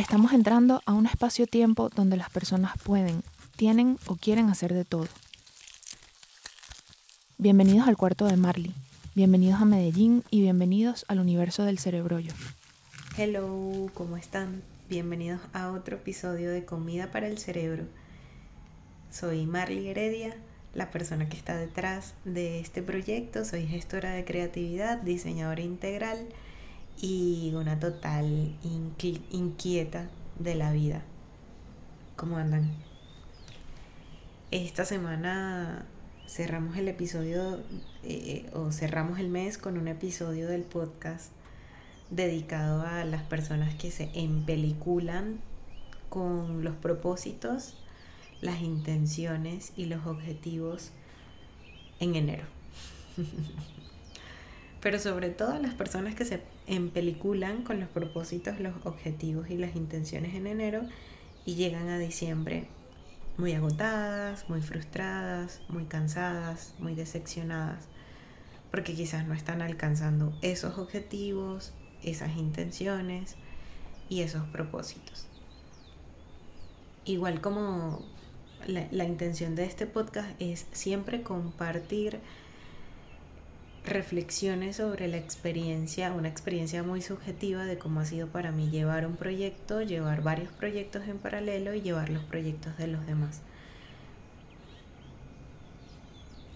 Estamos entrando a un espacio-tiempo donde las personas pueden, tienen o quieren hacer de todo. Bienvenidos al cuarto de Marley, bienvenidos a Medellín y bienvenidos al universo del cerebrollo. Hello, ¿cómo están? Bienvenidos a otro episodio de Comida para el Cerebro. Soy Marley Heredia, la persona que está detrás de este proyecto. Soy gestora de creatividad, diseñadora integral y una total inquieta de la vida. ¿Cómo andan? Esta semana cerramos el episodio eh, o cerramos el mes con un episodio del podcast dedicado a las personas que se empeliculan con los propósitos, las intenciones y los objetivos en enero. Pero sobre todo las personas que se empeliculan con los propósitos, los objetivos y las intenciones en enero y llegan a diciembre muy agotadas, muy frustradas, muy cansadas, muy decepcionadas, porque quizás no están alcanzando esos objetivos, esas intenciones y esos propósitos. Igual como la, intención de este podcast es siempre compartir reflexiones sobre la experiencia, una experiencia muy subjetiva de cómo ha sido para mí llevar un proyecto, llevar varios proyectos en paralelo y llevar los proyectos de los demás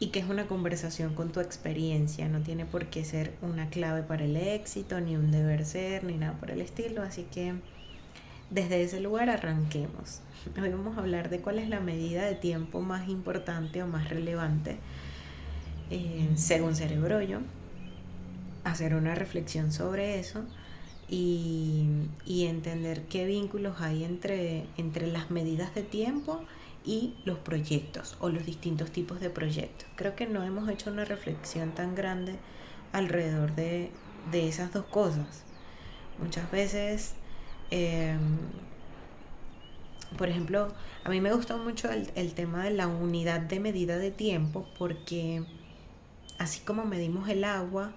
y que es una conversación con tu experiencia, no tiene por qué ser una clave para el éxito, ni un deber ser, ni nada por el estilo, así que desde ese lugar arranquemos. Hoy vamos a hablar de cuál es la medida de tiempo más importante o más relevante eh, según Cerebrollo, hacer una reflexión sobre eso y, entender qué vínculos hay entre, entre las medidas de tiempo y los proyectos o los distintos tipos de proyectos. Creo que no hemos hecho una reflexión tan grande alrededor de, esas dos cosas. Muchas veces, em, por ejemplo, a mí me gusta mucho el tema de la unidad de medida de tiempo porque así como medimos el agua,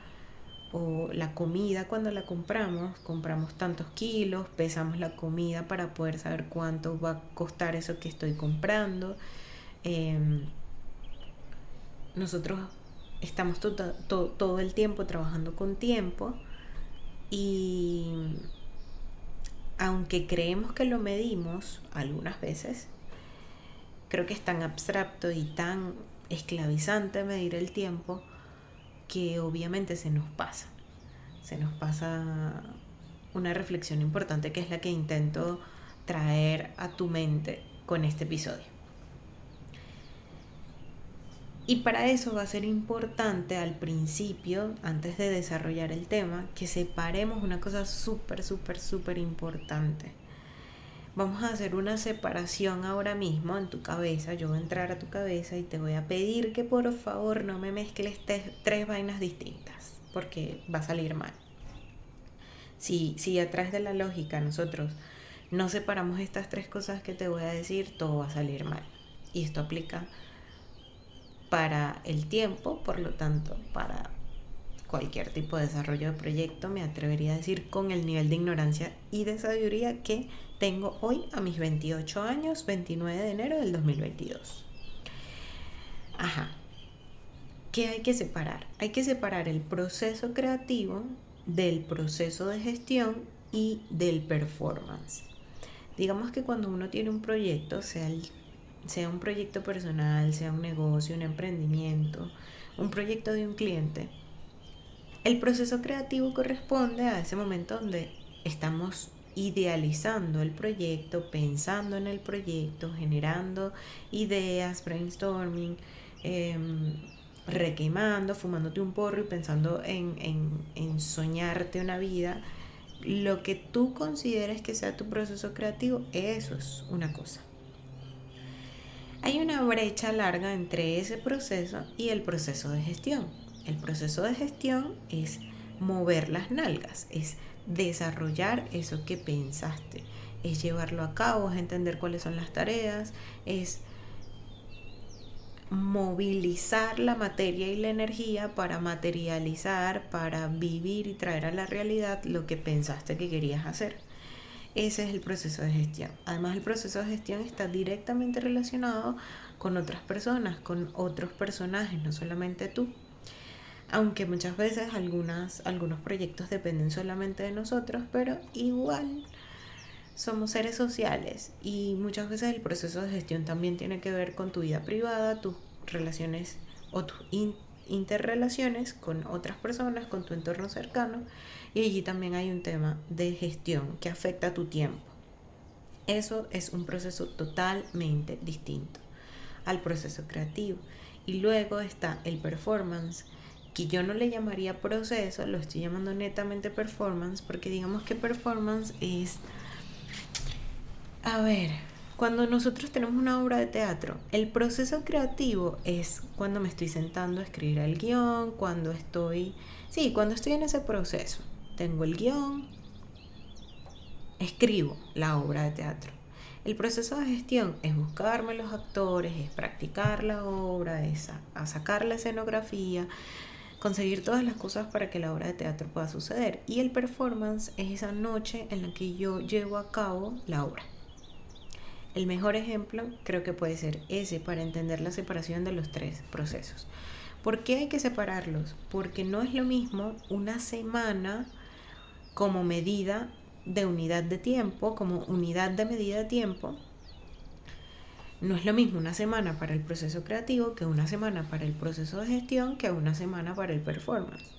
o la comida cuando la compramos, compramos tantos kilos, pesamos la comida para poder saber cuánto va a costar eso que estoy comprando. Em, nosotros estamos todo el tiempo trabajando con tiempo y aunque creemos que lo medimos algunas veces, creo que es tan abstracto y tan esclavizante medir el tiempo que obviamente se nos pasa. Se nos pasa una reflexión importante que es la que intento traer a tu mente con este episodio. Y para eso va a ser importante al principio, antes de desarrollar el tema, que separemos una cosa súper, súper, súper importante Vamos a hacer una separación ahora mismo en tu cabeza. Yo voy a entrar a tu cabeza y te voy a pedir que por favor no me mezcles tres vainas distintas, porque va a salir mal. Si, si a través de la lógica nosotros no separamos estas tres cosas que te voy a decir, todo va a salir mal. Y esto aplica para el tiempo, por lo tanto, para cualquier tipo de desarrollo de proyecto, me atrevería a decir con el nivel de ignorancia y de sabiduría que tengo hoy a mis 28 años, 29 de enero del 2022. Ajá. ¿Qué hay que separar? Hay que separar el proceso creativo del proceso de gestión y del performance. Digamos que cuando uno tiene un proyecto, sea, sea un proyecto personal, sea un negocio, un emprendimiento, un proyecto de un cliente, el proceso creativo corresponde a ese momento donde estamos idealizando el proyecto, pensando en el proyecto, generando ideas, brainstorming, em, requemando, fumándote un porro y pensando en, en soñarte una vida. Lo que tú consideres que sea tu proceso creativo, eso es una cosa. Hay una brecha larga entre ese proceso y el proceso de gestión. El proceso de gestión es mover las nalgas, es desarrollar eso que pensaste, es llevarlo a cabo, es entender cuáles son las tareas, es movilizar la materia y la energía para materializar, para vivir y traer a la realidad lo que pensaste que querías hacer. ese es el proceso de gestión. Además, el proceso de gestión está directamente relacionado con otras personas, con otros personajes, no solamente tú. Aunque muchas veces algunas, algunos proyectos dependen solamente de nosotros, pero igual somos seres sociales y muchas veces el proceso de gestión también tiene que ver con tu vida privada, tus relaciones o tus interrelaciones con otras personas, con tu entorno cercano y allí también hay un tema de gestión que afecta a tu tiempo. Eso es un proceso totalmente distinto al proceso creativo. Y luego está el performance, que yo no le llamaría proceso, lo estoy llamando netamente performance, porque digamos que performance es, a ver, cuando nosotros tenemos una obra de teatro, el proceso creativo es cuando me estoy sentando a escribir el guion, cuando estoy, sí, cuando estoy en ese proceso. Tengo el guion, escribo la obra de teatro. El proceso de gestión es buscarme los actores, es practicar la obra, es a, sacar la escenografía, conseguir todas las cosas para que la obra de teatro pueda suceder. Y el performance es esa noche en la que yo llevo a cabo la obra. El mejor ejemplo creo que puede ser ese para entender la separación de los tres procesos. ¿Por qué hay que separarlos? Porque no es lo mismo una semana como medida de unidad de tiempo, como unidad de medida de tiempo. No es lo mismo una semana para el proceso creativo que una semana para el proceso de gestión que una semana para el performance.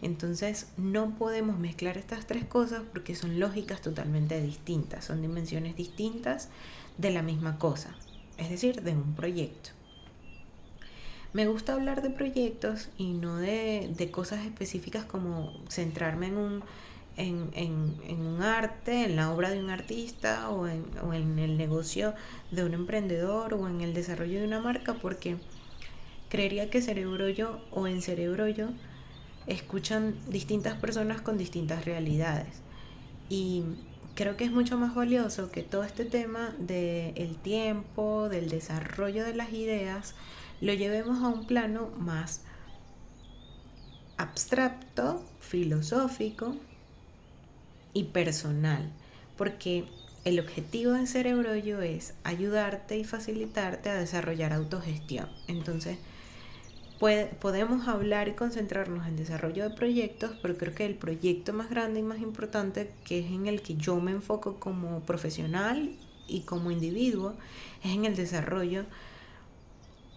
Entonces no podemos mezclar estas tres cosas porque son lógicas totalmente distintas, son dimensiones distintas de la misma cosa, es decir, de un proyecto. Me gusta hablar de proyectos y no de, cosas específicas como centrarme en un, en, un arte, en la obra de un artista o en, o en el negocio de un emprendedor o en el desarrollo de una marca porque creería que Cerebro Yo o en Cerebro Yo escuchan distintas personas con distintas realidades. Y creo que es mucho más valioso que todo este tema del tiempo, del desarrollo de las ideas, lo llevemos a un plano más abstracto, filosófico y personal, porque el objetivo de Cerebro es ayudarte y facilitarte a desarrollar autogestión. Entonces, podemos hablar y concentrarnos en desarrollo de proyectos, pero creo que el proyecto más grande y más importante, que es en el que yo me enfoco como profesional y como individuo, es en el desarrollo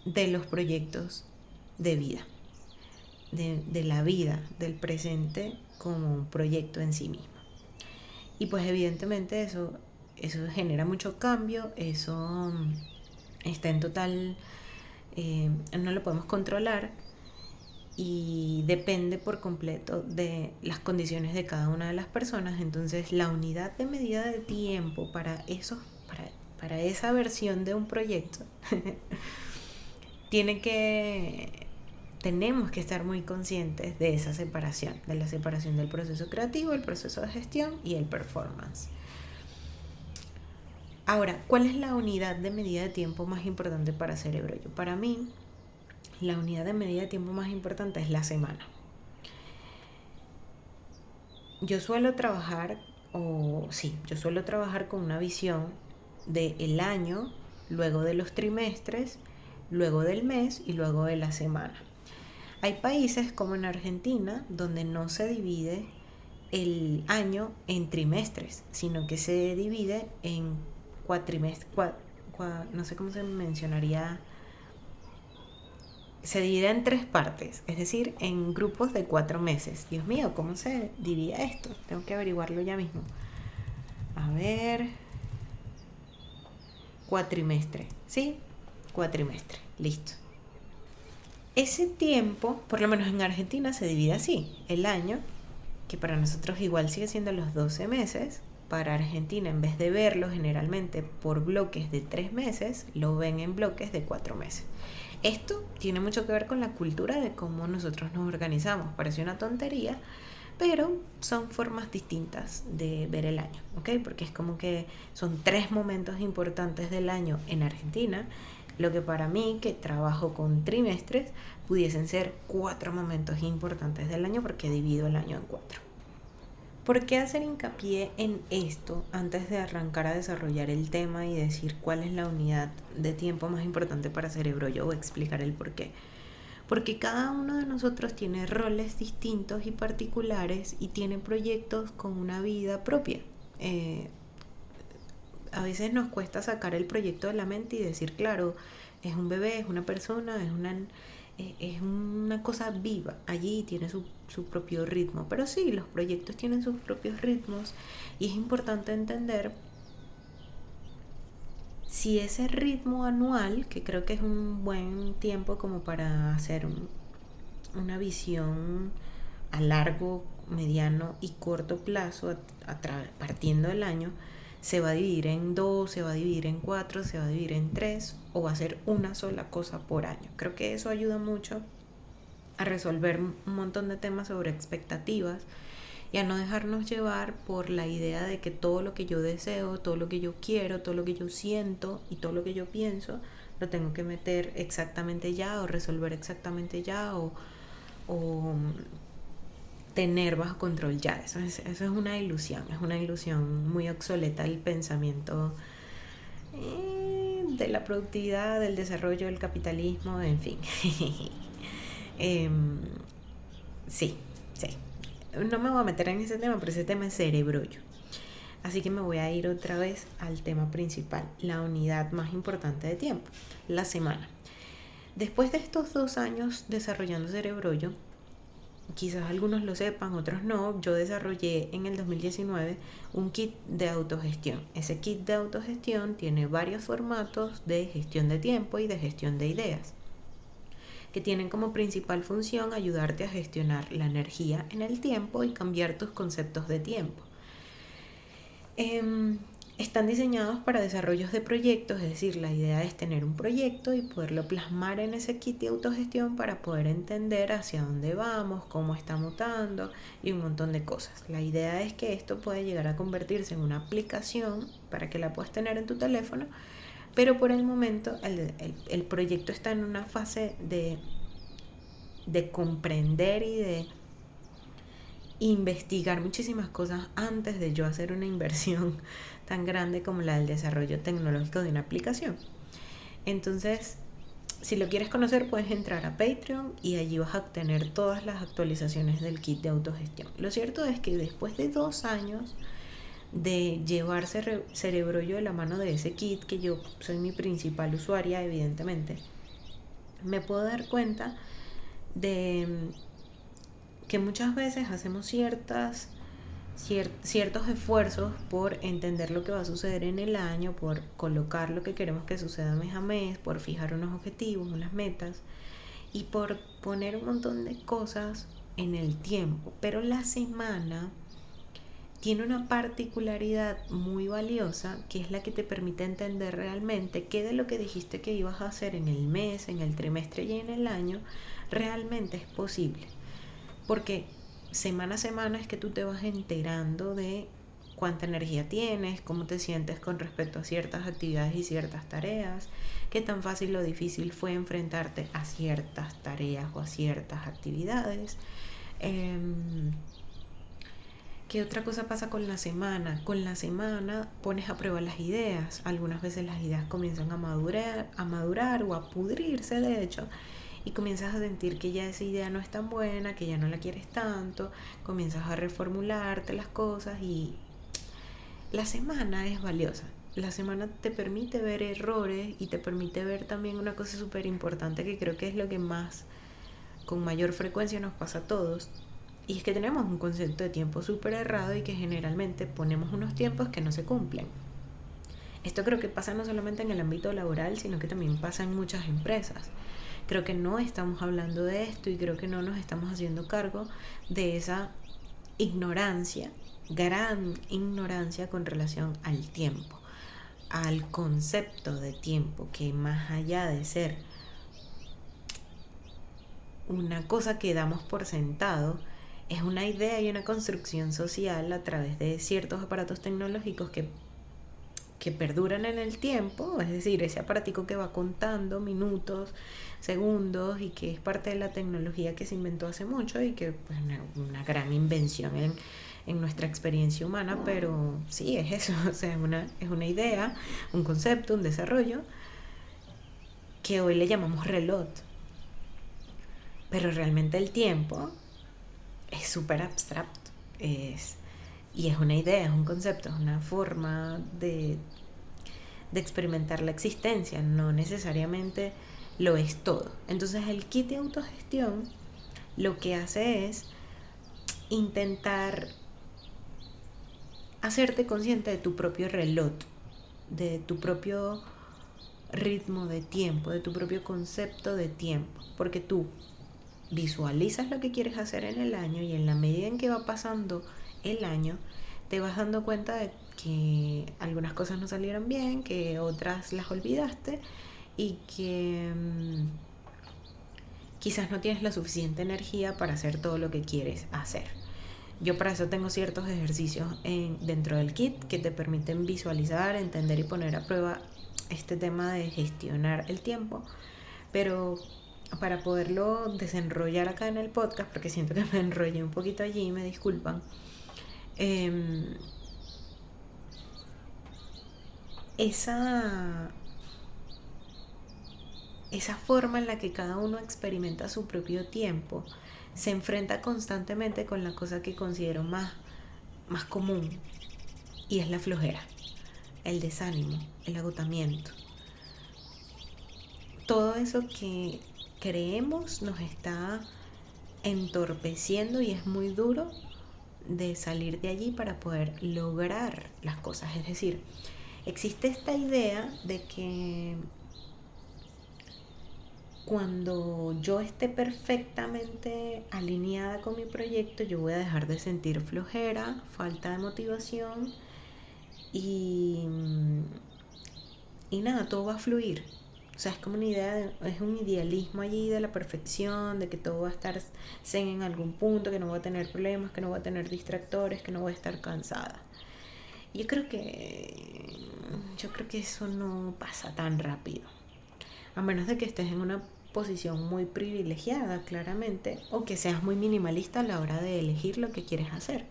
de los proyectos de vida, de, de la vida, del presente como un proyecto en sí mismo. Y pues evidentemente eso, eso genera mucho cambio, eso está en total eh, no lo podemos controlar y depende por completo de las condiciones de cada una de las personas. Entonces la unidad de medida de tiempo para, eso, para, para esa versión de un proyecto tiene que tenemos que estar muy conscientes de esa separación, de la separación del proceso creativo, el proceso de gestión y el performance. Ahora, ¿cuál es la unidad de medida de tiempo más importante para Cerebro Yo? Para mí, la unidad de medida de tiempo más importante es la semana. Yo suelo trabajar, o sí, yo suelo trabajar con una visión del el año, luego de los trimestres, luego del mes y luego de la semana. Hay países como en Argentina donde no se divide el año en trimestres, sino que se divide en cuatrimestre, no sé cómo se mencionaría, se divide en tres partes, es decir, en grupos de cuatro meses. Dios mío, ¿cómo se diría esto? Tengo que averiguarlo ya mismo. A ver, cuatrimestre, ¿sí? Cuatrimestre, listo. Ese tiempo, por lo menos en Argentina, se divide así. El año, que para nosotros igual sigue siendo los 12 meses, para Argentina, en vez de verlo generalmente por bloques de tres meses, lo ven en bloques de cuatro meses. Esto tiene mucho que ver con la cultura de cómo nosotros nos organizamos. Parece una tontería, pero son formas distintas de ver el año, ¿ok? Porque es como que son tres momentos importantes del año en Argentina, lo que para mí, que trabajo con trimestres, pudiesen ser cuatro momentos importantes del año porque divido el año en cuatro. ¿Por qué hacer hincapié en esto antes de arrancar a desarrollar el tema y decir cuál es la unidad de tiempo más importante para cerebro yo o explicar el por qué? Porque cada uno de nosotros tiene roles distintos y particulares y tiene proyectos con una vida propia. Eh, a veces nos cuesta sacar el proyecto de la mente y decir, claro, es un bebé, es una persona, es una, eh, es una cosa viva, allí tiene su, su propio ritmo. Pero sí, los proyectos tienen sus propios ritmos y es importante entender si ese ritmo anual, que creo que es un buen tiempo como para hacer una visión a largo, mediano y corto plazo, partiendo del año, se va a dividir en dos, se va a dividir en cuatro, se va a dividir en tres o va a ser una sola cosa por año. Creo que eso ayuda mucho a resolver un montón de temas sobre expectativas y a no dejarnos llevar por la idea de que todo lo que yo deseo, todo lo que yo quiero, todo lo que yo siento y todo lo que yo pienso lo tengo que meter exactamente ya o resolver exactamente ya o, o tener bajo control ya. Eso es, eso es una ilusión, es una ilusión muy obsoleta el pensamiento eh, de la productividad, del desarrollo, del capitalismo, en fin. Em, sí, sí. No me voy a meter en ese tema, pero ese tema es cerebrollo. Así que me voy a ir otra vez al tema principal, la unidad más importante de tiempo, la semana. Después de estos dos años desarrollando cerebrollo, quizás algunos lo sepan, otros no, yo desarrollé en el 2019 un kit de autogestión. Ese kit de autogestión tiene varios formatos de gestión de tiempo y de gestión de ideas, que tienen como principal función ayudarte a gestionar la energía en el tiempo y cambiar tus conceptos de tiempo. Em, están diseñados para desarrollos de proyectos, es decir, la idea es tener un proyecto y poderlo plasmar en ese kit de autogestión para poder entender hacia dónde vamos, cómo está mutando y un montón de cosas. La idea es que esto puede llegar a convertirse en una aplicación para que la puedas tener en tu teléfono, pero por el momento el, proyecto está en una fase de, de comprender y de investigar muchísimas cosas antes de yo hacer una inversión tan grande como la del desarrollo tecnológico de una aplicación. Entonces, si lo quieres conocer, puedes entrar a Patreon y allí vas a obtener todas las actualizaciones del kit de autogestión. Lo cierto es que después de dos años de llevar cerebro yo de la mano de ese kit, que yo soy mi principal usuaria, evidentemente, me puedo dar cuenta de que muchas veces hacemos ciertas ciertos esfuerzos por entender lo que va a suceder en el año, por colocar lo que queremos que suceda mes a mes, por fijar unos objetivos, unas metas y por poner un montón de cosas en el tiempo. Pero la semana tiene una particularidad muy valiosa que es la que te permite entender realmente qué de lo que dijiste que ibas a hacer en el mes, en el trimestre y en el año realmente es posible. Porque semana a semana es que tú te vas enterando de cuánta energía tienes, cómo te sientes con respecto a ciertas actividades y ciertas tareas, qué tan fácil o difícil fue enfrentarte a ciertas tareas o a ciertas actividades. Em, ¿Qué otra cosa pasa con la semana? Con la semana pones a prueba las ideas. Algunas veces las ideas comienzan a madurar, a madurar o a pudrirse, de hecho, y comienzas a sentir que ya esa idea no es tan buena, que ya no la quieres tanto, comienzas a reformularte las cosas y la semana es valiosa. La semana te permite ver errores y te permite ver también una cosa súper importante que creo que es lo que más, con mayor frecuencia nos pasa a todos. Y es que tenemos un concepto de tiempo súper errado y que generalmente ponemos unos tiempos que no se cumplen. Esto creo que pasa no solamente en el ámbito laboral, sino que también pasa en muchas empresas. Creo que no estamos hablando de esto y creo que no nos estamos haciendo cargo de esa ignorancia, gran ignorancia con relación al tiempo, al concepto de tiempo, que más allá de ser una cosa que damos por sentado, es una idea y una construcción social a través de ciertos aparatos tecnológicos que que perduran en el tiempo, es decir, ese aparatico que va contando minutos, segundos y que es parte de la tecnología que se inventó hace mucho y que pues, una, una gran invención en, en nuestra experiencia humana, pero sí, es eso, o sea, es una, es una idea, un concepto, un desarrollo que hoy le llamamos reloj. Pero realmente el tiempo es súper abstracto, es, y es una idea, es un concepto, es una forma de, de experimentar la existencia, no necesariamente lo es todo. Entonces el kit de autogestión lo que hace es intentar hacerte consciente de tu propio reloj, de tu propio ritmo de tiempo, de tu propio concepto de tiempo, porque tú visualizas lo que quieres hacer en el año y en la medida en que va pasando el año, te vas dando cuenta de que algunas cosas no salieron bien, que otras las olvidaste y que mm, quizás no tienes la suficiente energía para hacer todo lo que quieres hacer. Yo para eso tengo ciertos ejercicios en, dentro del kit que te permiten visualizar, entender y poner a prueba este tema de gestionar el tiempo, pero para poderlo desenrollar acá en el podcast, porque siento que me enrollé un poquito allí, me disculpan. Em, esa, esa forma en la que cada uno experimenta su propio tiempo se enfrenta constantemente con la cosa que considero más, más común y es la flojera, el desánimo, el agotamiento. Todo eso que creemos nos está entorpeciendo y es muy duro de salir de allí para poder lograr las cosas. Es decir, existe esta idea de que cuando yo esté perfectamente alineada con mi proyecto, yo voy a dejar de sentir flojera, falta de motivación y, y nada, todo va a fluir. O sea, es como una idea, es un idealismo allí de la perfección, de que todo va a estar zen en algún punto, que no voy a tener problemas, que no voy a tener distractores, que no voy a estar cansada. Yo creo que yo creo que eso no pasa tan rápido. A menos de que estés en una posición muy privilegiada, claramente, o que seas muy minimalista a la hora de elegir lo que quieres hacer.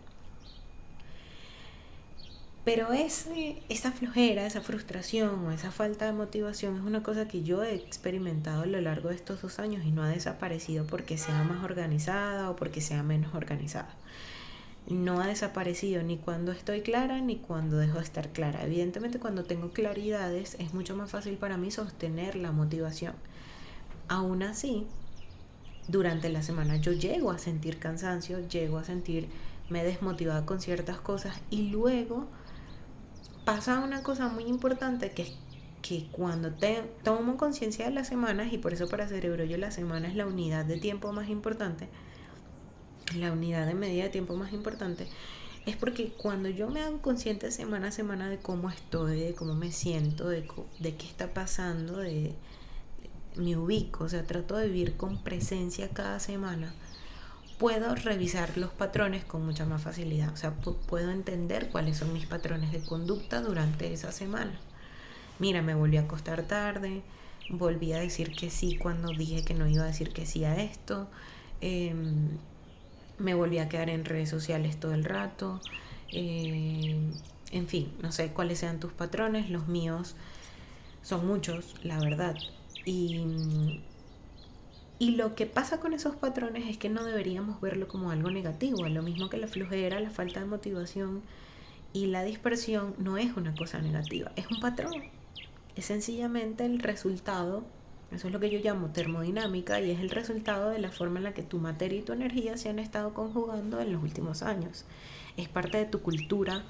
Pero ese, esa flojera, esa frustración o esa falta de motivación es una cosa que yo he experimentado a lo largo de estos dos años y no ha desaparecido porque sea más organizada o porque sea menos organizada. No ha desaparecido ni cuando estoy clara ni cuando dejo de estar clara. Evidentemente cuando tengo claridades es mucho más fácil para mí sostener la motivación Aún así, durante la semana yo llego a sentir cansancio, llego a sentirme desmotivada con ciertas cosas y luego pasa una cosa muy importante que es que cuando te, tomo conciencia de las semanas, y por eso para Cerebro yo la semana es la unidad de tiempo más importante, la unidad de medida de tiempo más importante, es porque cuando yo me hago consciente semana a semana de cómo estoy, de cómo me siento, de, de qué está pasando, de, me ubico, o sea, trato de vivir con presencia cada semana, puedo revisar los patrones con mucha más facilidad. O sea, puedo entender cuáles son mis patrones de conducta durante esa semana. Mira, me volví a acostar tarde, volví a decir que sí cuando dije que no iba a decir que sí a esto, em, me volví a quedar en redes sociales todo el rato, em, en fin, no sé cuáles sean tus patrones, los míos son muchos, la verdad. Y, y lo que pasa con esos patrones es que no deberíamos verlo como algo negativo. Lo mismo que la flojera, la falta de motivación y la dispersión no es una cosa negativa, es un patrón. Es sencillamente el resultado, eso es lo que yo llamo termodinámica, y es el resultado de la forma en la que tu materia y tu energía se han estado conjugando en los últimos años. Es parte de tu cultura,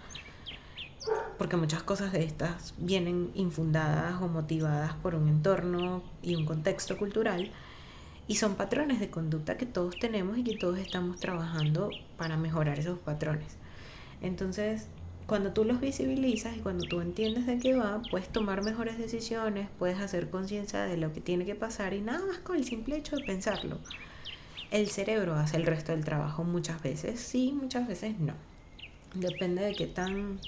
porque muchas cosas de estas vienen infundadas o motivadas por un entorno y un contexto cultural y son patrones de conducta que todos tenemos y que todos estamos trabajando para mejorar esos patrones. Entonces, cuando tú los visibilizas y cuando tú entiendes de qué va, puedes tomar mejores decisiones, puedes hacer conciencia de lo que tiene que pasar y nada más con el simple hecho de pensarlo. El cerebro hace el resto del trabajo muchas veces, sí, muchas veces no. Depende de qué tan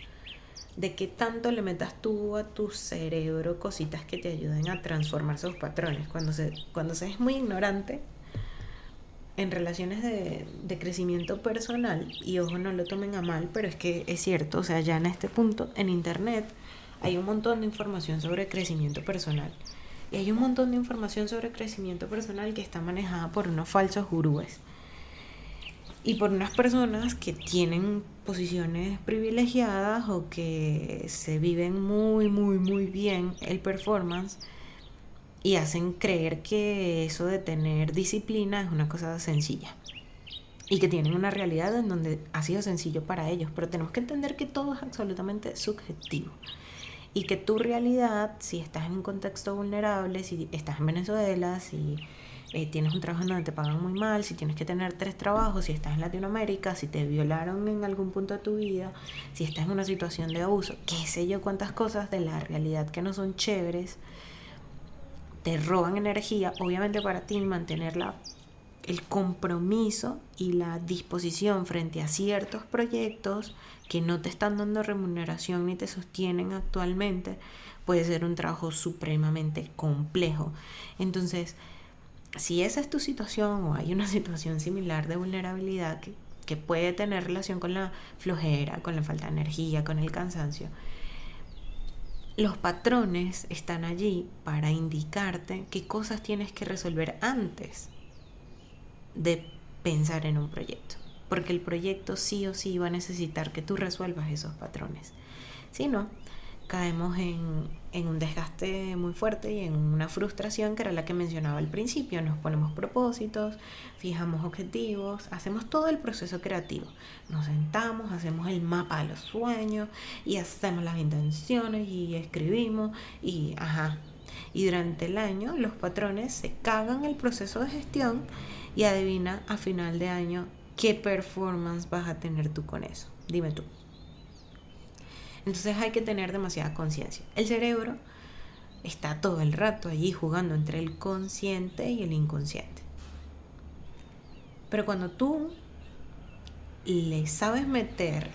de qué tanto le metas tú a tu cerebro cositas que te ayuden a transformar esos patrones. Cuando se, cuando se es muy ignorante, en relaciones de, de, crecimiento personal, y ojo, no lo tomen a mal, pero es que es cierto, o sea, ya en este punto, en Internet, hay un montón de información sobre crecimiento personal. Y hay un montón de información sobre crecimiento personal que está manejada por unos falsos gurúes. Y por unas personas que tienen posiciones privilegiadas o que se viven muy, muy, muy bien el performance y hacen creer que eso de tener disciplina es una cosa sencilla y que tienen una realidad en donde ha sido sencillo para ellos, pero tenemos que entender que todo es absolutamente subjetivo y que tu realidad, si estás en un contexto vulnerable, si estás en Venezuela, si eh, tienes un trabajo en donde te pagan muy mal, si tienes que tener tres trabajos, si estás en Latinoamérica, si te violaron en algún punto de tu vida, si estás en una situación de abuso, qué sé yo cuántas cosas de la realidad que no son chéveres, te roban energía, obviamente para ti mantenerla el compromiso y la disposición frente a ciertos proyectos que no te están dando remuneración ni te sostienen actualmente puede ser un trabajo supremamente complejo. Entonces, si esa es tu situación o hay una situación similar de vulnerabilidad que, que puede tener relación con la flojera, con la falta de energía, con el cansancio, los patrones están allí para indicarte qué cosas tienes que resolver antes de pensar en un proyecto. Porque el proyecto sí o sí va a necesitar que tú resuelvas esos patrones. Si no, caemos en, un desgaste muy fuerte y en una frustración que era la que mencionaba al principio. Nos ponemos propósitos, fijamos objetivos, hacemos todo el proceso creativo. Nos sentamos, hacemos el mapa de los sueños y hacemos las intenciones y escribimos y ajá. Y durante el año los patrones se cagan el proceso de gestión y adivina a final de año qué performance vas a tener tú con eso. Dime tú. Entonces hay que tener demasiada conciencia. El cerebro está todo el rato allí jugando entre el consciente y el inconsciente. Pero cuando tú le sabes meter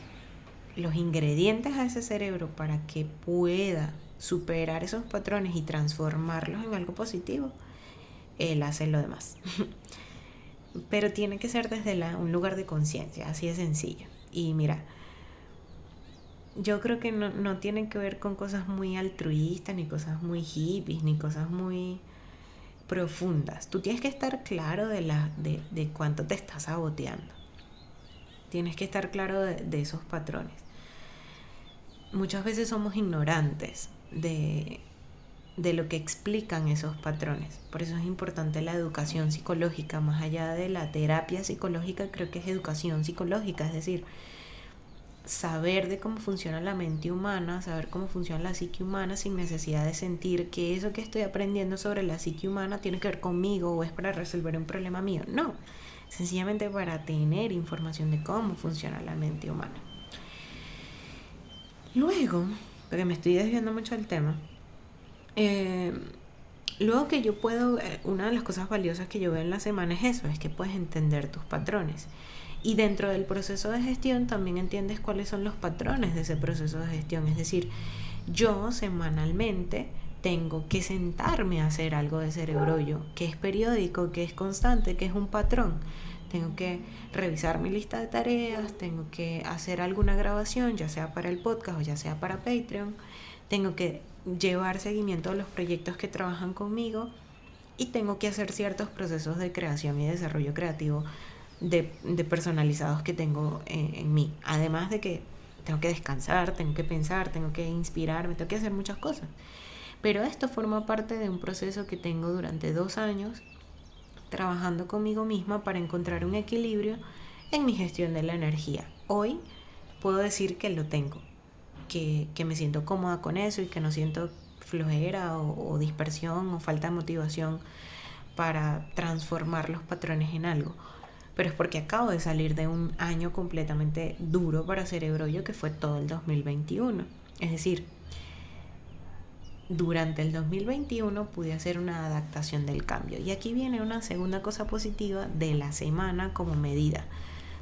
los ingredientes a ese cerebro para que pueda superar esos patrones y transformarlos en algo positivo, él hace lo demás. Pero tiene que ser desde un lugar de conciencia, así de sencillo. Y mira, yo creo que no, no tiene que ver con cosas muy altruistas, ni cosas muy hippies, ni cosas muy profundas. Tú tienes que estar claro de, la, de, de cuánto te estás saboteando. Tienes que estar claro de, de esos patrones. Muchas veces somos ignorantes de, de lo que explican esos patrones. Por eso es importante la educación psicológica, más allá de la terapia psicológica, creo que es educación psicológica, es decir, saber de cómo funciona la mente humana, saber cómo funciona la psique humana sin necesidad de sentir que eso que estoy aprendiendo sobre la psique humana tiene que ver conmigo o es para resolver un problema mío. No, sencillamente para tener información de cómo funciona la mente humana. Luego, porque me estoy desviando mucho del tema, eh, luego que yo puedo, eh, una de las cosas valiosas que yo veo en la semana es eso, es que puedes entender tus patrones. Y dentro del proceso de gestión también entiendes cuáles son los patrones de ese proceso de gestión. Es decir, yo semanalmente tengo que sentarme a hacer algo de cerebrollo, que es periódico, que es constante, que es un patrón. Tengo que revisar mi lista de tareas, tengo que hacer alguna grabación, ya sea para el podcast o ya sea para Patreon. Tengo que llevar seguimiento a los proyectos que trabajan conmigo y tengo que hacer ciertos procesos de creación y desarrollo creativo de, personalizados que tengo en, mí. Además de que tengo que descansar, tengo que pensar, tengo que inspirarme, tengo que hacer muchas cosas. Pero esto forma parte de un proceso que tengo durante dos años trabajando conmigo misma para encontrar un equilibrio en mi gestión de la energía. Hoy puedo decir que lo tengo, que, me siento cómoda con eso y que no siento flojera o dispersión o falta de motivación para transformar los patrones en algo pero es porque acabo de salir de un año completamente duro para Cerebrollo que fue todo el 2021. Es decir, durante el 2021 pude hacer una adaptación del cambio. Y aquí viene una segunda cosa positiva de la semana como medida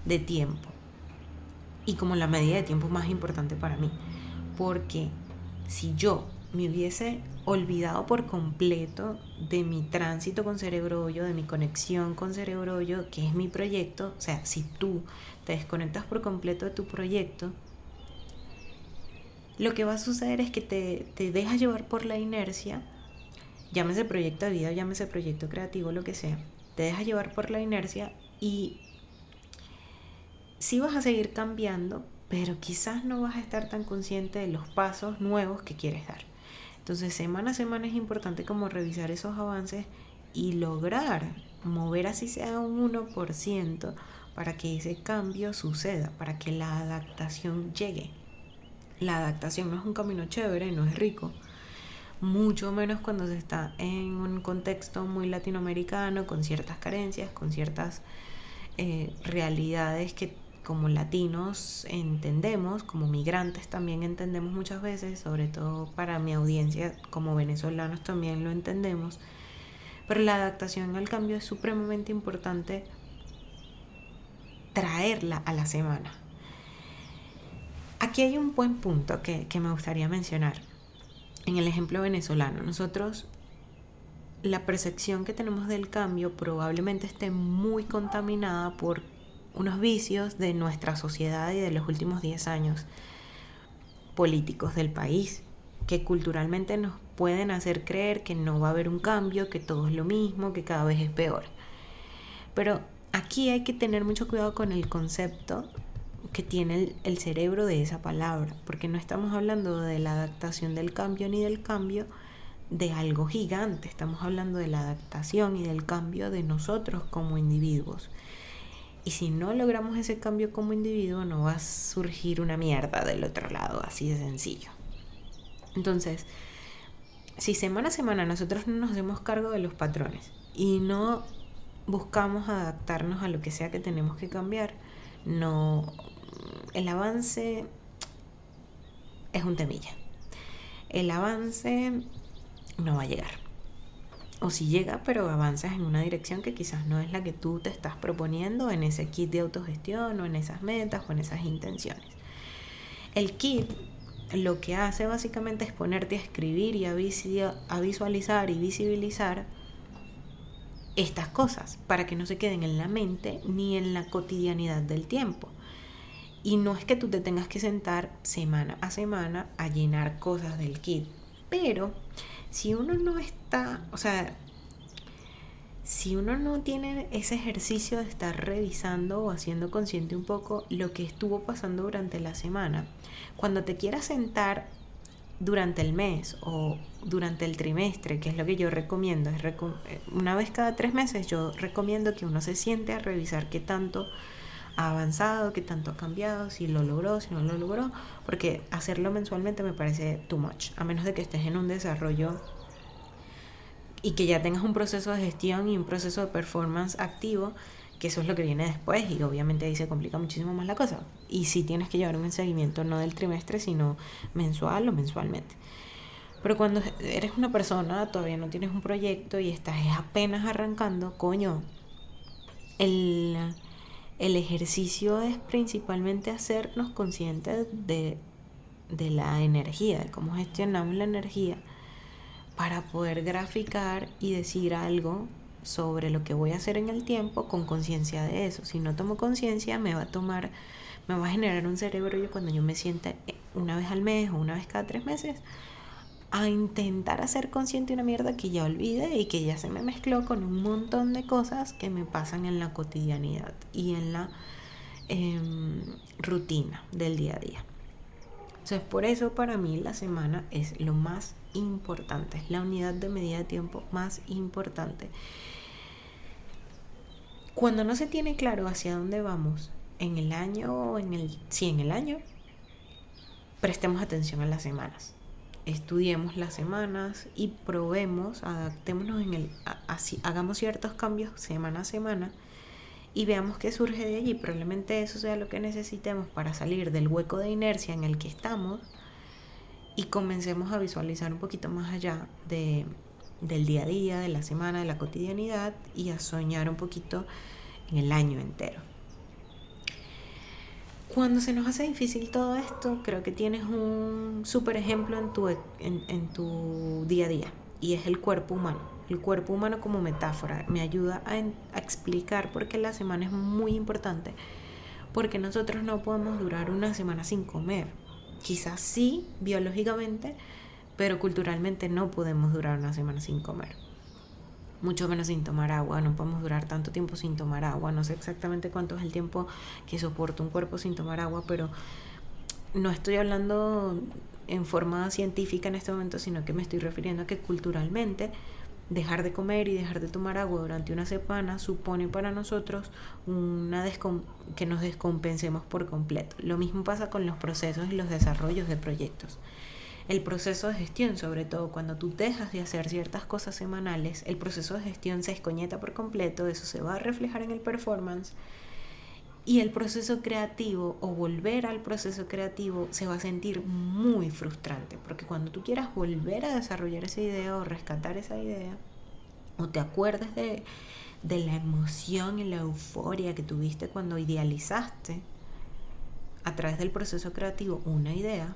de tiempo. Y como la medida de tiempo más importante para mí. Porque si yo me hubiese olvidado por completo de mi tránsito con cerebrollo, de mi conexión con cerebrollo, que es mi proyecto. O sea, si tú te desconectas por completo de tu proyecto, lo que va a suceder es que te, te dejas llevar por la inercia, llámese proyecto de vida, llámese proyecto creativo, lo que sea, te dejas llevar por la inercia y sí vas a seguir cambiando, pero quizás no vas a estar tan consciente de los pasos nuevos que quieres dar. Entonces, semana a semana es importante como revisar esos avances y lograr mover así sea un 1% para que ese cambio suceda, para que la adaptación llegue. La adaptación no es un camino chévere, no es rico, mucho menos cuando se está en un contexto muy latinoamericano, con ciertas carencias, con ciertas eh, realidades que como latinos entendemos, como migrantes también entendemos muchas veces, sobre todo para mi audiencia como venezolanos también lo entendemos, pero la adaptación al cambio es supremamente importante traerla a la semana. Aquí hay un buen punto que, que me gustaría mencionar. En el ejemplo venezolano, nosotros la percepción que tenemos del cambio probablemente esté muy contaminada por unos vicios de nuestra sociedad y de los últimos 10 años políticos del país, que culturalmente nos pueden hacer creer que no va a haber un cambio, que todo es lo mismo, que cada vez es peor. Pero aquí hay que tener mucho cuidado con el concepto que tiene el, cerebro de esa palabra, porque no estamos hablando de la adaptación del cambio ni del cambio de algo gigante, estamos hablando de la adaptación y del cambio de nosotros como individuos. Y si no logramos ese cambio como individuo, no va a surgir una mierda del otro lado, así de sencillo. Entonces, si semana a semana nosotros no nos hacemos cargo de los patrones y no buscamos adaptarnos a lo que sea que tenemos que cambiar, no el avance es un temilla. El avance no va a llegar o si llega, pero avanzas en una dirección que quizás no es la que tú te estás proponiendo en ese kit de autogestión o en esas metas o en esas intenciones. El kit lo que hace básicamente es ponerte a escribir y a, visualizar y visibilizar estas cosas para que no se queden en la mente ni en la cotidianidad del tiempo. Y no es que tú te tengas que sentar semana a semana a llenar cosas del kit, pero si uno no está, o sea, si uno no tiene ese ejercicio de estar revisando o haciendo consciente un poco lo que estuvo pasando durante la semana, cuando te quieras sentar durante el mes o durante el trimestre, que es lo que yo recomiendo, es una vez cada tres meses yo recomiendo que uno se siente a revisar qué tanto ha avanzado, qué tanto ha cambiado, si lo logró, si no lo logró, porque hacerlo mensualmente me parece too much, a menos de que estés en un desarrollo y que ya tengas un proceso de gestión y un proceso de performance activo, que eso es lo que viene después y obviamente ahí se complica muchísimo más la cosa. Y si tienes que llevar un seguimiento no del trimestre, sino mensual o mensualmente. Pero cuando eres una persona, todavía no tienes un proyecto y estás apenas arrancando, coño, el el ejercicio es principalmente hacernos conscientes de, la energía, de cómo gestionamos la energía para poder graficar y decir algo sobre lo que voy a hacer en el tiempo con conciencia de eso. Si no tomo conciencia, me va a tomar, me va a generar un cerebro yo cuando yo me sienta una vez al mes o una vez cada tres meses a intentar hacer consciente una mierda que ya olvide y que ya se me mezcló con un montón de cosas que me pasan en la cotidianidad y en la em, rutina del día a día. Entonces, por eso para mí la semana es lo más importante, es la unidad de medida de tiempo más importante. Cuando no se tiene claro hacia dónde vamos en el año, en el, sí, en el año, prestemos atención a las semanas estudiemos las semanas y probemos, adaptémonos en el, así, hagamos ciertos cambios semana a semana y veamos qué surge de allí. Probablemente eso sea lo que necesitemos para salir del hueco de inercia en el que estamos y comencemos a visualizar un poquito más allá de, del día a día, de la semana, de la cotidianidad y a soñar un poquito en el año entero. Cuando se nos hace difícil todo esto, creo que tienes un súper ejemplo en tu, en, tu día a día y es el cuerpo humano. El cuerpo humano como metáfora me ayuda a explicar por qué la semana es muy importante. Porque nosotros no podemos durar una semana sin comer. Quizás sí, biológicamente, pero culturalmente no podemos durar una semana sin comer mucho menos sin tomar agua, no podemos durar tanto tiempo sin tomar agua, no sé exactamente cuánto es el tiempo que soporta un cuerpo sin tomar agua, pero no estoy hablando en forma científica en este momento, sino que me estoy refiriendo a que culturalmente dejar de comer y dejar de tomar agua durante una semana supone para nosotros una que nos descompensemos por completo. Lo mismo pasa con los procesos y los desarrollos de proyectos el proceso de gestión, sobre todo cuando tú dejas de hacer ciertas cosas semanales, el proceso de gestión se escoñeta por completo, eso se va a reflejar en el performance y el proceso creativo o volver al proceso creativo se va a sentir muy frustrante, porque cuando tú quieras volver a desarrollar esa idea o rescatar esa idea, o te acuerdes de, de la emoción y la euforia que tuviste cuando idealizaste a través del proceso creativo una idea,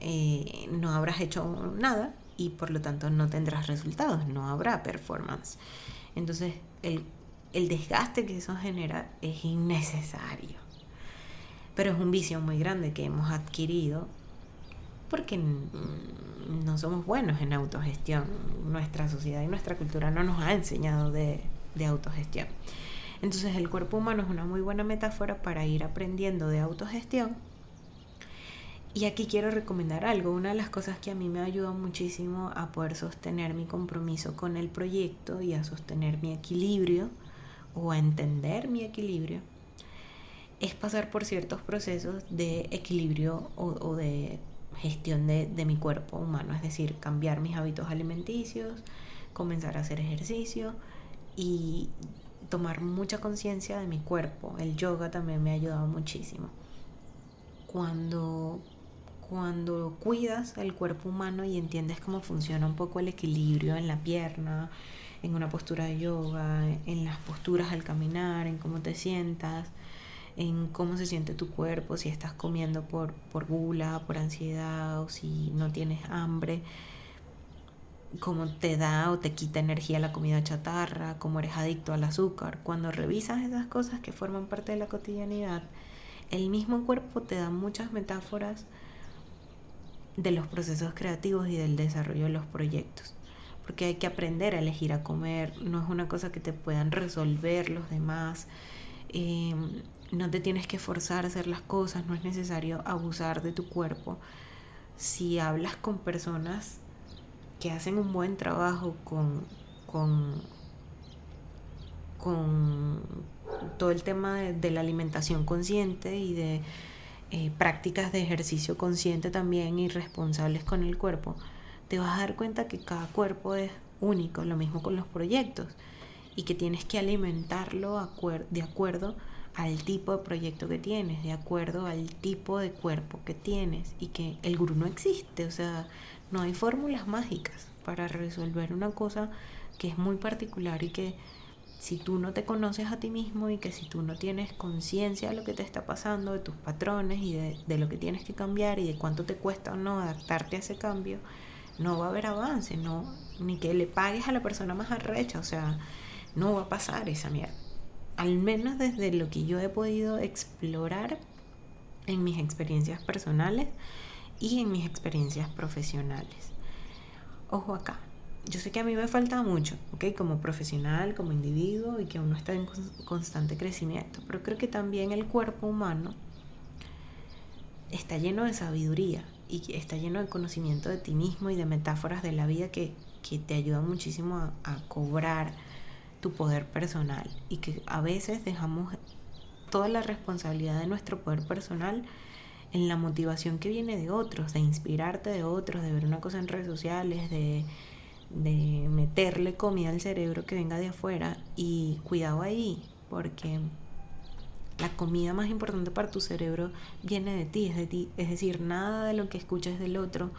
eh, no habrás hecho nada y por lo tanto no tendrás resultados, no habrá performance. Entonces el, desgaste que eso genera es innecesario. Pero es un vicio muy grande que hemos adquirido porque no somos buenos en autogestión. Nuestra sociedad y nuestra cultura no nos ha enseñado de autogestión. Entonces el cuerpo humano es una muy buena metáfora para ir aprendiendo de autogestión y aquí quiero recomendar algo. Una de las cosas que a mí me ayudado muchísimo a poder sostener mi compromiso con el proyecto y a sostener mi equilibrio o a entender mi equilibrio es pasar por ciertos procesos de equilibrio o, de gestión de, de, mi cuerpo humano, es decir, cambiar mis hábitos alimenticios, comenzar a hacer ejercicio y tomar mucha conciencia de mi cuerpo. El yoga también me ha ayudado muchísimo. Cuando cuando cuidas el cuerpo humano y entiendes cómo funciona un poco el equilibrio en la pierna, en una postura de yoga, en las posturas al caminar, en cómo te sientas, en cómo se siente tu cuerpo, si estás comiendo por, por gula, por ansiedad o si no tienes hambre, cómo te da o te quita energía la comida chatarra, cómo eres adicto al azúcar. Cuando revisas esas cosas que forman parte de la cotidianidad, el mismo cuerpo te da muchas metáforas de los procesos creativos y del desarrollo de los proyectos. Porque hay que aprender a elegir a comer, no es una cosa que te puedan resolver los demás. Em, no te tienes que forzar a hacer las cosas, no es necesario abusar de tu cuerpo. Si hablas con personas que hacen un buen trabajo con, con, con todo el tema de la alimentación consciente y de eh, prácticas de ejercicio consciente también y responsables con el cuerpo, te vas a dar cuenta que cada cuerpo es único, lo mismo con los proyectos, y que tienes que alimentarlo de acuerdo al tipo de proyecto que tienes, de acuerdo al tipo de cuerpo que tienes, y que el gurú no existe, o sea, no hay fórmulas mágicas para resolver una cosa que es muy particular y que si tú no te conoces a ti mismo y que si tú no tienes conciencia de lo que te está pasando, de tus patrones y de, lo que tienes que cambiar y de cuánto te cuesta o no adaptarte a ese cambio, no va a haber avance, no, ni que le pagues a la persona más arrecha, o sea, no va a pasar esa mierda. Al menos desde lo que yo he podido explorar en mis experiencias personales y en mis experiencias profesionales. Ojo acá, yo sé que a mí me falta mucho, ¿ok? Como profesional, como individuo y que uno está en constante crecimiento, pero creo que también el cuerpo humano está lleno de sabiduría y está lleno de conocimiento de ti mismo y de metáforas de la vida que, te ayudan muchísimo a cobrar tu poder personal y que a veces dejamos toda la responsabilidad de nuestro poder personal en la motivación que viene de otros, de inspirarte de otros, de ver una cosa en redes sociales, de de meterle comida al cerebro que venga de afuera y cuidado ahí, porque la comida más importante para tu cerebro viene de ti, es de ti, es decir, nada de lo que escuchas del otro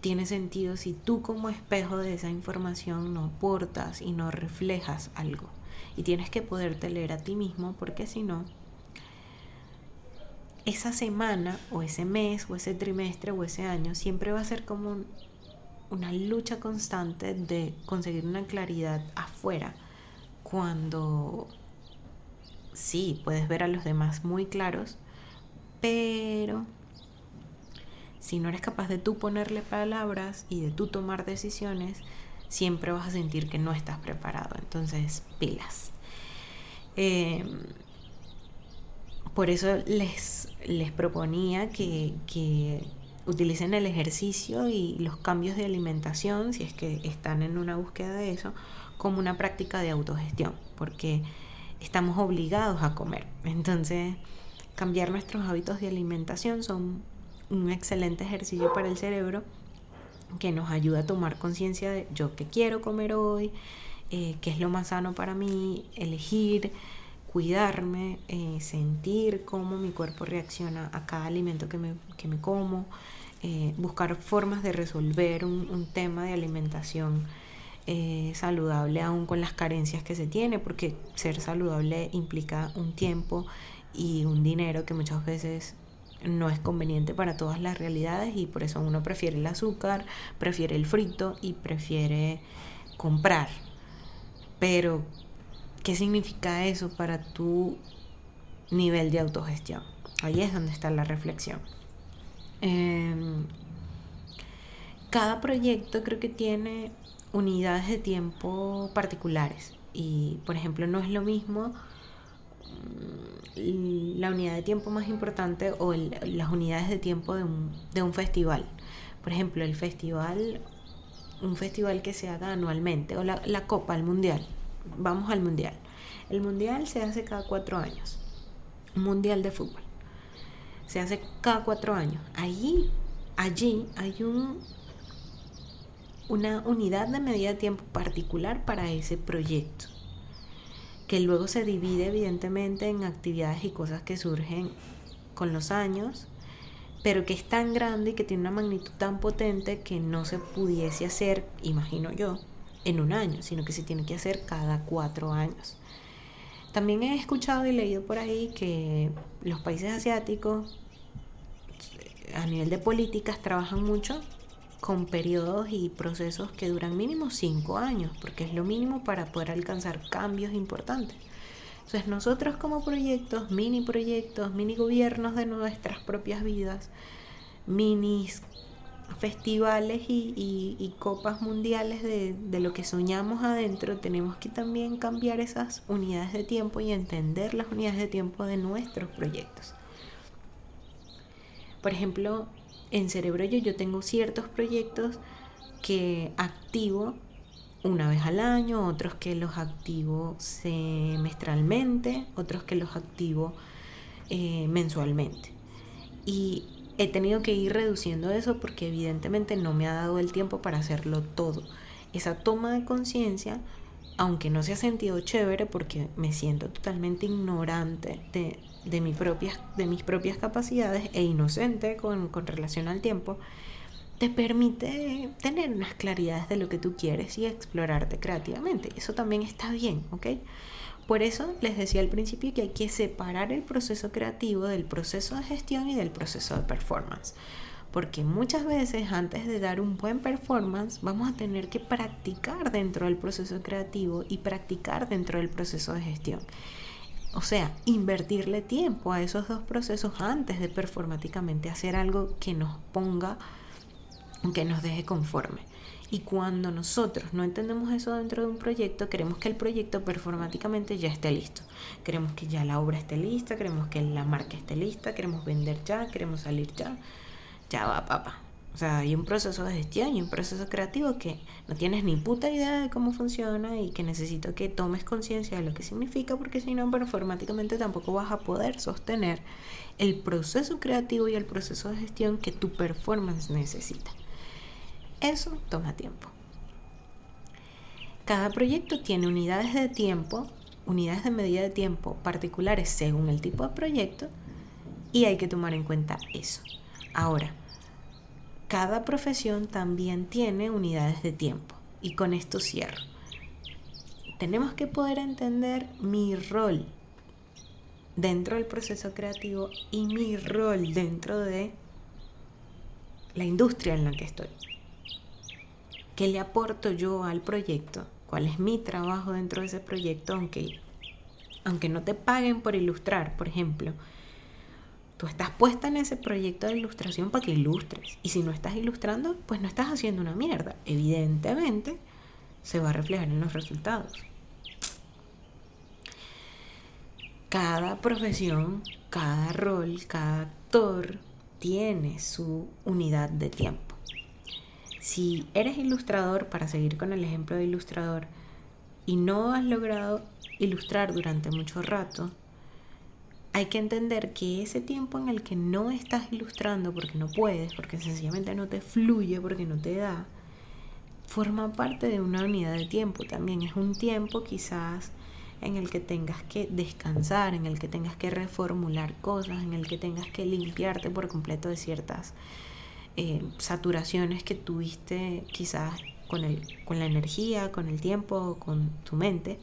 tiene sentido si tú como espejo de esa información no aportas y no reflejas algo. Y tienes que poderte leer a ti mismo porque si no, esa semana o ese mes o ese trimestre o ese año siempre va a ser como una lucha constante de conseguir una claridad afuera cuando sí puedes ver a los demás muy claros, pero si no eres capaz de tú ponerle palabras y de tú tomar decisiones, siempre vas a sentir que no estás preparado. Entonces, pilas. Em, por eso les, les proponía que, que utilicen el ejercicio y los cambios de alimentación, si es que están en una búsqueda de eso, como una práctica de autogestión, porque estamos obligados a comer. Entonces, cambiar nuestros hábitos de alimentación son un excelente ejercicio para el cerebro que nos ayuda a tomar conciencia de yo qué quiero comer hoy, eh, qué es lo más sano para mí, elegir, cuidarme, eh, sentir cómo mi cuerpo reacciona a cada alimento que me, que me como, eh, buscar formas de resolver un, tema de alimentación saludable aún con las carencias que se tiene, porque ser saludable implica un tiempo y un dinero que muchas veces no es conveniente para todas las realidades y por eso uno prefiere el azúcar, prefiere el frito y prefiere comprar. Pero, ¿qué significa eso para tu nivel de autogestión? Ahí es donde está la reflexión. Em, cada proyecto creo que tiene unidades de tiempo particulares y, por ejemplo, no es lo mismo la unidad de tiempo más importante o las unidades de tiempo de un, de un festival. Por ejemplo, el festival, un festival que se haga anualmente, o la, la Copa, el Mundial. Vamos al Mundial. El Mundial se hace cada cuatro años. Mundial de fútbol. Se hace cada cuatro años. Allí, allí hay un, una unidad de medida de tiempo particular para ese proyecto que luego se divide evidentemente en actividades y cosas que surgen con los años, pero que es tan grande y que tiene una magnitud tan potente que no se pudiese hacer, imagino yo, en un año, sino que se tiene que hacer cada cuatro años. También he escuchado y leído por ahí que los países asiáticos a nivel de políticas trabajan mucho con periodos y procesos que duran mínimo cinco años, porque es lo mínimo para poder alcanzar cambios importantes. Entonces nosotros como proyectos, mini proyectos, mini gobiernos de nuestras propias vidas, minis festivales y, copas mundiales de, de, lo que soñamos adentro, tenemos que también cambiar esas unidades de tiempo y entender las unidades de tiempo de nuestros proyectos. Por ejemplo, en Cerebro Yo yo tengo ciertos proyectos que activo una vez al año, otros que los activo semestralmente, otros que los activo eh, mensualmente. Y he tenido que ir reduciendo eso porque evidentemente no me ha dado el tiempo para hacerlo todo. Esa toma de conciencia, aunque no se ha sentido chévere porque me siento totalmente ignorante de, de, mi de mis propias capacidades e inocente con, con relación al tiempo, te permite tener unas claridades de lo que tú quieres y explorarte creativamente. Eso también está bien, ¿ok? Por eso les decía al principio que hay que separar el proceso creativo del proceso de gestión y del proceso de performance. Porque muchas veces antes de dar un buen performance vamos a tener que practicar dentro del proceso creativo y practicar dentro del proceso de gestión. O sea, invertirle tiempo a esos dos procesos antes de performáticamente hacer algo que nos ponga, que nos deje conforme. Y cuando nosotros no entendemos eso dentro de un proyecto, queremos que el proyecto performáticamente ya esté listo. Queremos que ya la obra esté lista, queremos que la marca esté lista, queremos vender ya, queremos salir ya. Ya va, papá. O sea, hay un proceso de gestión y un proceso creativo que no tienes ni puta idea de cómo funciona y que necesito que tomes conciencia de lo que significa porque si no, performáticamente tampoco vas a poder sostener el proceso creativo y el proceso de gestión que tu performance necesita. Eso toma tiempo. Cada proyecto tiene unidades de tiempo, unidades de medida de tiempo particulares según el tipo de proyecto y hay que tomar en cuenta eso. Ahora, cada profesión también tiene unidades de tiempo. Y con esto cierro. Tenemos que poder entender mi rol dentro del proceso creativo y mi rol dentro de la industria en la que estoy. ¿Qué le aporto yo al proyecto? ¿Cuál es mi trabajo dentro de ese proyecto? Aunque, aunque no te paguen por ilustrar, por ejemplo, tú estás puesta en ese proyecto de ilustración para que ilustres. Y si no estás ilustrando, pues no estás haciendo una mierda. Evidentemente, se va a reflejar en los resultados. Cada profesión, cada rol, cada actor tiene su unidad de tiempo. Si eres ilustrador, para seguir con el ejemplo de ilustrador, y no has logrado ilustrar durante mucho rato, hay que entender que ese tiempo en el que no estás ilustrando porque no puedes, porque sencillamente no te fluye, porque no te da, forma parte de una unidad de tiempo también. Es un tiempo quizás en el que tengas que descansar, en el que tengas que reformular cosas, en el que tengas que limpiarte por completo de ciertas eh, saturaciones que tuviste quizás con, el, con la energía, con el tiempo, con tu mente.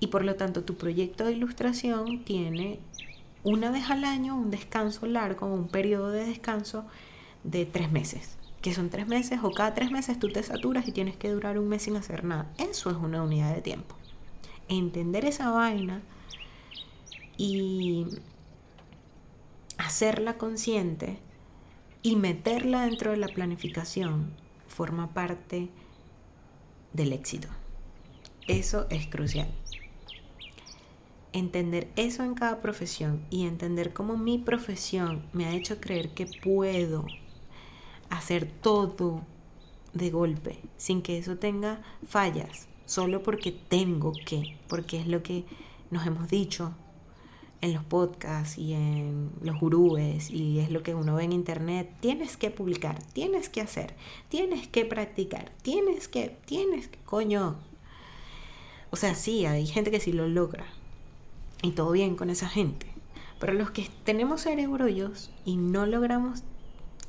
Y por lo tanto tu proyecto de ilustración tiene una vez al año un descanso largo, un periodo de descanso de tres meses que son tres meses o cada tres meses tú te saturas y tienes que durar un mes sin hacer nada. Eso es una unidad de tiempo. Entender esa vaina y hacerla consciente y meterla dentro de la planificación forma parte del éxito. Eso es crucial. Entender eso en cada profesión y entender cómo mi profesión me ha hecho creer que puedo hacer todo de golpe, sin que eso tenga fallas, solo porque tengo que, porque es lo que nos hemos dicho en los podcasts y en los gurúes y es lo que uno ve en internet, tienes que publicar, tienes que hacer, tienes que practicar, tienes que, tienes que, coño. O sea, sí, hay gente que sí lo logra y todo bien con esa gente, pero los que tenemos cerebrollos y no logramos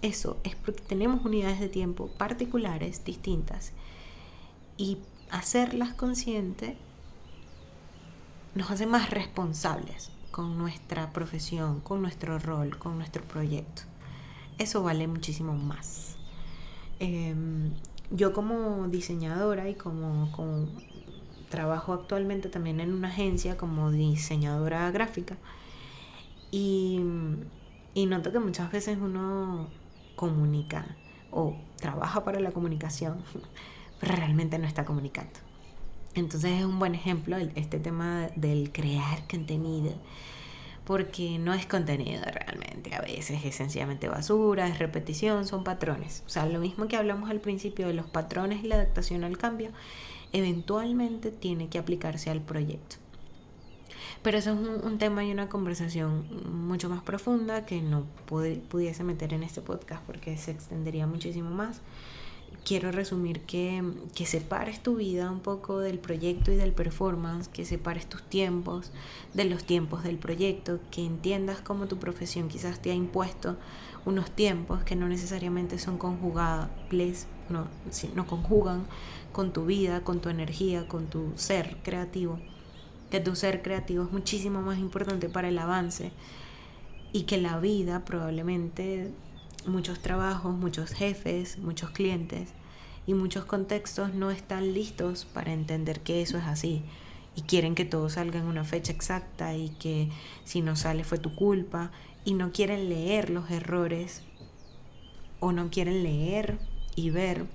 eso es porque tenemos unidades de tiempo particulares, distintas, y hacerlas conscientes nos hace más responsables con nuestra profesión, con nuestro rol, con nuestro proyecto. Eso vale muchísimo más. Em, yo como diseñadora y como, trabajo actualmente también en una agencia como diseñadora gráfica y, y noto que muchas veces uno comunica o trabaja para la comunicación, pero realmente no está comunicando. Entonces es un buen ejemplo este tema del crear contenido, porque no es contenido realmente, a veces es sencillamente basura, es repetición, son patrones. O sea, lo mismo que hablamos al principio de los patrones y la adaptación al cambio, eventualmente tiene que aplicarse al proyecto. Pero eso es un, tema y una conversación mucho más profunda que no pudiese meter en este podcast porque se extendería muchísimo más. Quiero resumir que, que separes tu vida un poco del proyecto y del performance, que separes tus tiempos de los tiempos del proyecto, que entiendas cómo tu profesión quizás te ha impuesto unos tiempos que no necesariamente son conjugables, no, no conjugan con tu vida, con tu energía, con tu ser creativo que tu ser creativo es muchísimo más importante para el avance y que la vida probablemente muchos trabajos, muchos jefes, muchos clientes y muchos contextos no están listos para entender que eso es así y quieren que todo salga en una fecha exacta y que si no sale fue tu culpa y no quieren leer los errores o no quieren leer y ver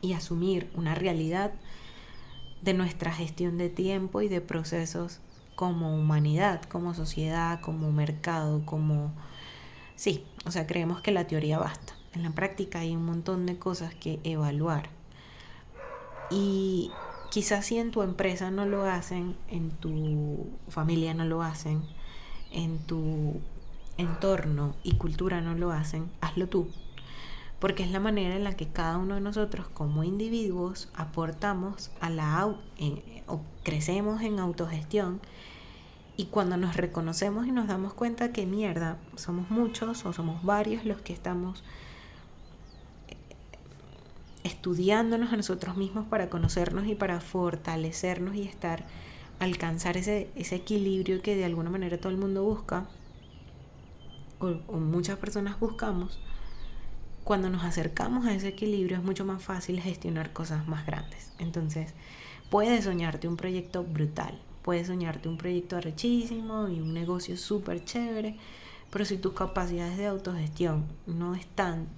y asumir una realidad de nuestra gestión de tiempo y de procesos como humanidad, como sociedad, como mercado, como... Sí, o sea, creemos que la teoría basta. En la práctica hay un montón de cosas que evaluar. Y quizás si en tu empresa no lo hacen, en tu familia no lo hacen, en tu entorno y cultura no lo hacen, hazlo tú porque es la manera en la que cada uno de nosotros como individuos aportamos a la o crecemos en autogestión y cuando nos reconocemos y nos damos cuenta que mierda, somos muchos o somos varios los que estamos eh, estudiándonos a nosotros mismos para conocernos y para fortalecernos y estar alcanzar ese, ese equilibrio que de alguna manera todo el mundo busca, o, o muchas personas buscamos, cuando nos acercamos a ese equilibrio es mucho más fácil gestionar cosas más grandes. Entonces, puedes soñarte un proyecto brutal, puedes soñarte un proyecto arrechísimo y un negocio súper chévere, pero si tus capacidades de autogestión no están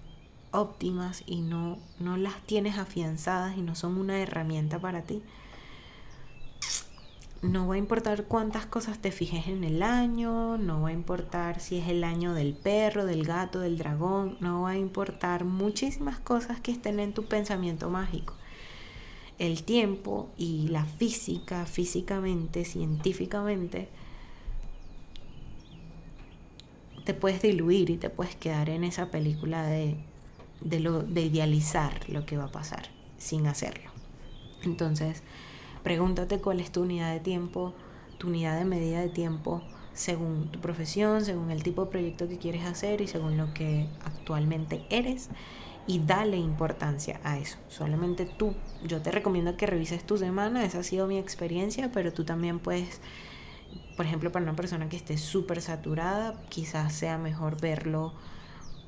óptimas y no, no las tienes afianzadas y no son una herramienta para ti, no va a importar cuántas cosas te fijes en el año, no va a importar si es el año del perro, del gato, del dragón, no va a importar muchísimas cosas que estén en tu pensamiento mágico. El tiempo y la física, físicamente, científicamente, te puedes diluir y te puedes quedar en esa película de, de, lo, de idealizar lo que va a pasar sin hacerlo. Entonces, pregúntate cuál es tu unidad de tiempo, tu unidad de medida de tiempo según tu profesión, según el tipo de proyecto que quieres hacer y según lo que actualmente eres y dale importancia a eso. Solamente tú, yo te recomiendo que revises tu semana, esa ha sido mi experiencia, pero tú también puedes por ejemplo, para una persona que esté súper saturada, quizás sea mejor verlo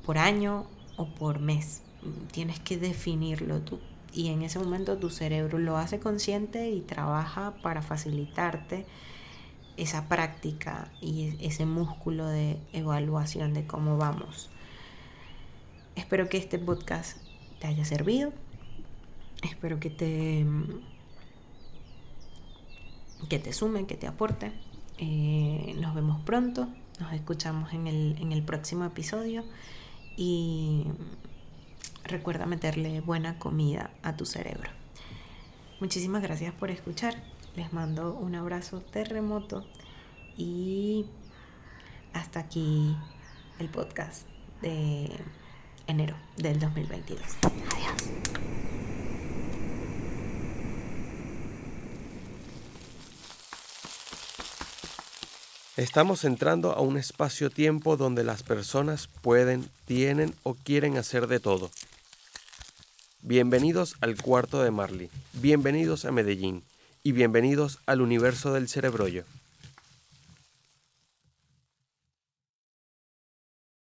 por año o por mes. Tienes que definirlo tú. Y en ese momento tu cerebro lo hace consciente y trabaja para facilitarte esa práctica y ese músculo de evaluación de cómo vamos. Espero que este podcast te haya servido. Espero que te que te sume, que te aporte. Eh, nos vemos pronto, nos escuchamos en el, en el próximo episodio y recuerda meterle buena comida a tu cerebro. Muchísimas gracias por escuchar. Les mando un abrazo terremoto y hasta aquí el podcast de enero del 2022. Adiós. Estamos entrando a un espacio-tiempo donde las personas pueden, tienen o quieren hacer de todo. Bienvenidos al cuarto de Marley, bienvenidos a Medellín y bienvenidos al universo del cerebrollo.